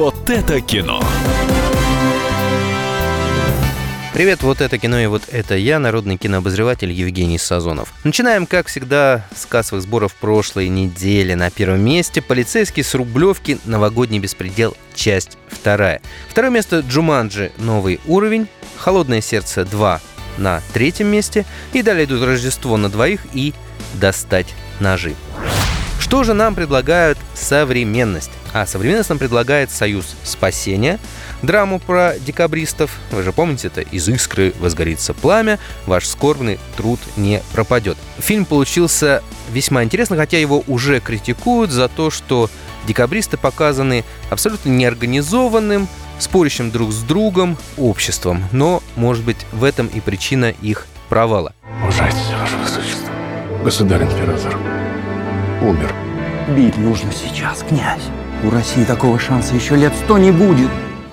Вот это кино. Привет, вот это кино и вот это я, народный кинообозреватель Евгений Сазонов. Начинаем, как всегда, с кассовых сборов прошлой недели. На первом месте «Полицейский с Рублевки. Новогодний беспредел. Часть вторая». Второе место «Джуманджи. Новый уровень». «Холодное сердце 2» на третьем месте. И далее идут «Рождество на двоих» и «Достать ножи». Что же нам предлагают современность? А современность нам предлагает «Союз спасения», драму про декабристов. Вы же помните, это «Из искры возгорится пламя, ваш скорбный труд не пропадет». Фильм получился весьма интересно, хотя его уже критикуют за то, что декабристы показаны абсолютно неорганизованным, спорящим друг с другом обществом. Но, может быть, в этом и причина их провала. Ужайтесь, ваше высочество. Государь-император умер. Бить нужно сейчас, князь. У России такого шанса еще лет сто не будет.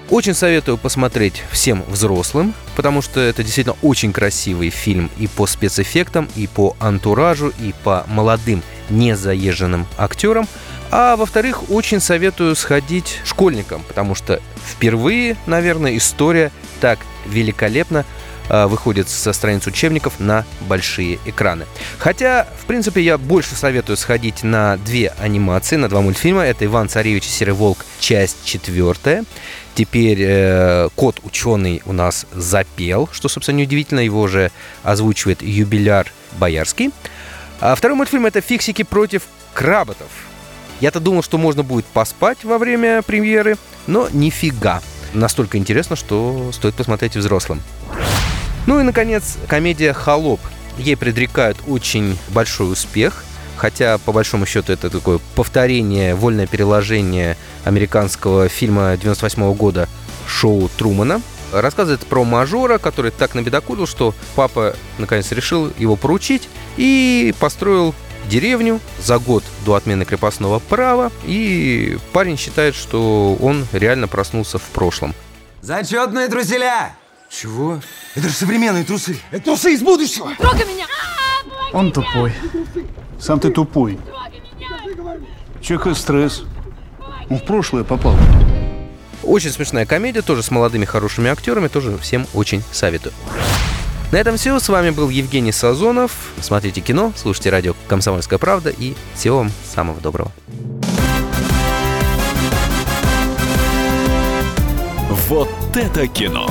Очень советую посмотреть всем взрослым, потому что это действительно очень красивый фильм и по спецэффектам, и по антуражу, и по молодым незаезженным актерам. А во-вторых, очень советую сходить школьникам, потому что впервые, наверное, история так великолепно э, выходит со страниц учебников на большие экраны. Хотя, в принципе, я больше советую сходить на две анимации, на два мультфильма. Это «Иван Царевич и Серый Волк», часть четвертая. Теперь э, кот ученый у нас запел, что, собственно, неудивительно, его уже озвучивает юбиляр Боярский. А второй мультфильм это «Фиксики против кработов». Я-то думал, что можно будет поспать во время премьеры, но нифига. Настолько интересно, что стоит посмотреть взрослым. Ну и, наконец, комедия «Холоп». Ей предрекают очень большой успех, хотя, по большому счету, это такое повторение, вольное переложение американского фильма 98 года «Шоу Трумана». Рассказывает про мажора, который так набедокурил, что папа наконец решил его поручить и построил деревню за год до отмены крепостного права, и парень считает, что он реально проснулся в прошлом. Зачетные труселя! Чего? Это же современные трусы. Это трусы из будущего. Трогай меня! Он тупой. Сам ты тупой. Чека стресс. Он в прошлое попал. Очень смешная комедия, тоже с молодыми хорошими актерами, тоже всем очень советую. На этом все. С вами был Евгений Сазонов. Смотрите кино, слушайте радио «Комсомольская правда» и всего вам самого доброго. Вот это кино.